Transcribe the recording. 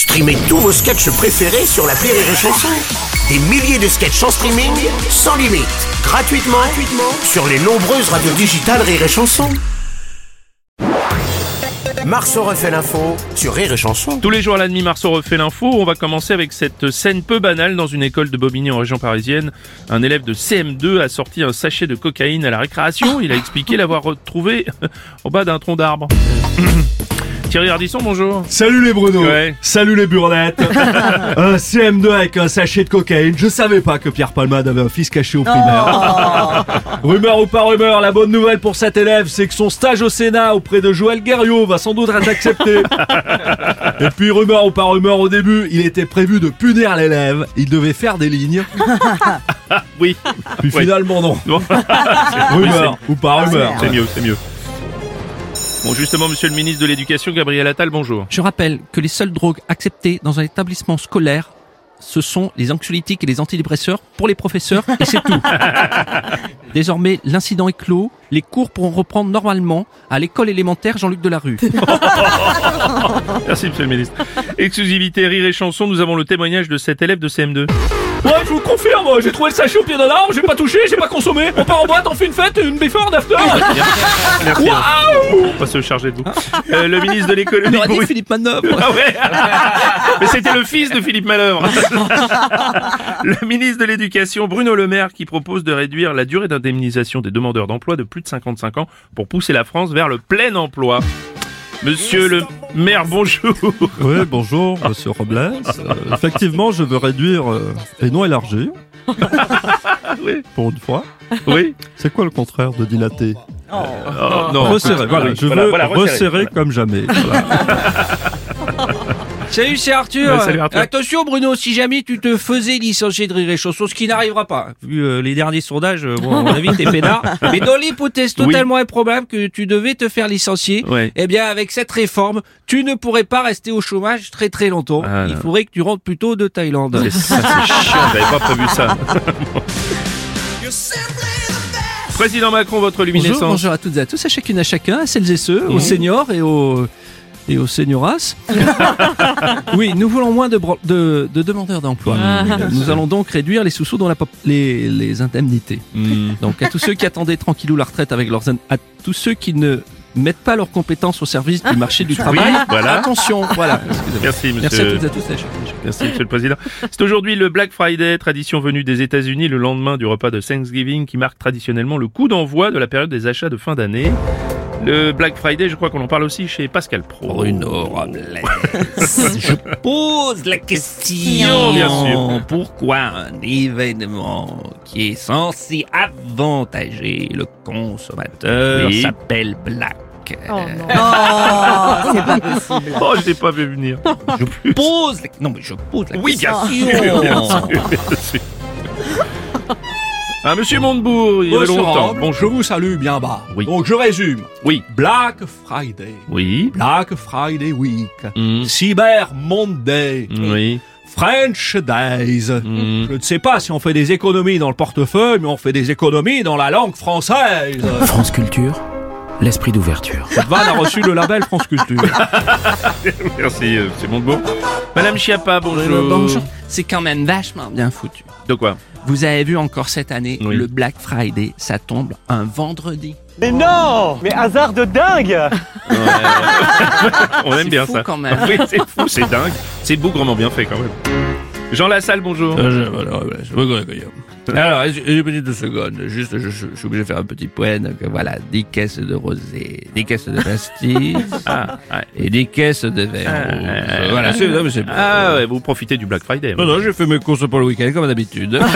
Streamez tous vos sketchs préférés sur la Rire et Chanson. Des milliers de sketchs en streaming, sans limite, gratuitement, gratuitement sur les nombreuses radios digitales Rire et Chanson. Marceau refait l'info sur Rire et Chanson. Tous les jours à la demi, Marceau refait l'info. On va commencer avec cette scène peu banale dans une école de Bobigny en région parisienne. Un élève de CM2 a sorti un sachet de cocaïne à la récréation. Il a expliqué l'avoir retrouvé au bas d'un tronc d'arbre. Thierry Ardisson, bonjour. Salut les Bruno Ouais. Salut les burnettes Un CM2 avec un sachet de cocaïne. Je savais pas que Pierre Palmade avait un fils caché au primaire. rumeur ou pas rumeur, la bonne nouvelle pour cet élève, c'est que son stage au Sénat auprès de Joël Guerriot va sans doute être accepté. Et puis rumeur ou pas rumeur, au début, il était prévu de punir l'élève. Il devait faire des lignes. Oui. Puis Ouais. finalement non. Rumeur ou pas rumeur. C'est mieux, c'est mieux. Bon, justement, monsieur le ministre de l'Éducation, Gabriel Attal, bonjour. Je rappelle que les seules drogues acceptées dans un établissement scolaire, ce sont les anxiolytiques et les antidépresseurs pour les professeurs, et c'est tout. Désormais, l'incident est clos. Les cours pourront reprendre normalement à l'école élémentaire Jean-Luc Delarue. Merci, monsieur le ministre. Exclusivité Rire et Chanson, nous avons le témoignage de cet élève de CM2. Ouais, je vous confirme, j'ai trouvé le sachet au pied d'un arbre, j'ai pas touché, j'ai pas consommé. On part en boîte, on fait une fête, une before, after. Merci. On va se charger de vous. Euh, le ministre de l'économie, On aurait dit Bruno- Philippe Manœuvre. Ah ouais Mais c'était le fils de Philippe Malheur. le ministre de l'Éducation, Bruno Le Maire, qui propose de réduire la durée d'indemnisation des demandeurs d'emploi de plus de 55 ans pour pousser la France vers le plein emploi. Monsieur le maire, bonjour. Oui, bonjour, monsieur Robles. Euh, effectivement, je veux réduire euh, et non élargir. Oui. Pour une fois. Oui. C'est quoi le contraire de dilater? Oh, non. Resserrer, voilà. Je voilà, veux voilà, resserrer. resserrer comme jamais. Salut, c'est Arthur. Ouais, salut, Arthur. Attention, Bruno, si jamais tu te faisais licencier de Rire et Chanson, ce qui n'arrivera pas, vu euh, les derniers sondages, euh, bon, à mon avis, t'es peinard. Mais dans l'hypothèse Oui. totalement improbable que tu devais te faire licencier, Ouais. eh bien, avec cette réforme, tu ne pourrais pas rester au chômage très très longtemps. Ah, Il non. faudrait que tu rentres plutôt de Thaïlande. C'est- Ça, c'est chiant, j'avais pas prévu ça. Président Macron, votre luminescence. bonjour à toutes et à tous, à chacune, à chacun, à celles et ceux, aux seniors et aux et aux senioras. oui, nous voulons moins de, bro- de, de demandeurs d'emploi. Nous allons donc réduire les sous-sous dans la les, les indemnités. Hmm. Donc à tous ceux qui attendaient tranquillou la retraite avec leurs à tous ceux qui ne mettent pas leurs compétences au service du marché du travail. voilà. Attention, voilà. Merci, monsieur. Merci à toutes et à tous. à chacun, à chacun. Merci, monsieur le président. C'est aujourd'hui le Black Friday, tradition venue des États-Unis le lendemain du repas de Thanksgiving qui marque traditionnellement le coup d'envoi de la période des achats de fin d'année. Le Black Friday, je crois qu'on en parle aussi chez Pascal Pro. Bruno Robles. Je pose la question. Bien sûr. Pourquoi un événement qui est censé avantager le consommateur Oui. s'appelle Black? Oh, c'est pas possible. Oh, je l'ai pas vu venir. Je pose la... Non mais je pose la Oui, bien question. sûr, bien sûr, bien sûr. Ah, monsieur Montebourg, il y avait Monsieur longtemps. Robles, je Bonjour. vous salue bien bas. Oui. Donc je résume. Oui. Black Friday. Oui. Black Friday Week. Mm. Cyber Monday. Oui. French Days. Mm. Je ne sais pas si on fait des économies dans le portefeuille, mais on fait des économies dans la langue française. France Culture, l'esprit d'ouverture. Cette vanne a reçu le label France Culture. Merci, euh, monsieur Montebourg. Madame Chiappa, bonjour. Euh, bonjour. C'est quand même vachement bien foutu. De quoi? Vous avez vu encore cette année, Oui. le Black Friday, ça tombe un vendredi. Mais non Mais hasard de dingue On aime C'est bien fou ça. quand même. Oui, c'est fou, c'est dingue. C'est bougrement bien fait quand même. Jean Lassalle, bonjour. Alors, une petite seconde, juste, je, suis obligé de faire un petit point. Donc, voilà, 10 caisses de rosé, 10 caisses de pastis, Ah, ouais. et 10 caisses de vin Ah, rouge. ah, Voilà, c'est, non, mais c'est Ah ouais, vous profitez du Black Friday. Non, non, j'ai fait mes courses pour le week-end comme d'habitude.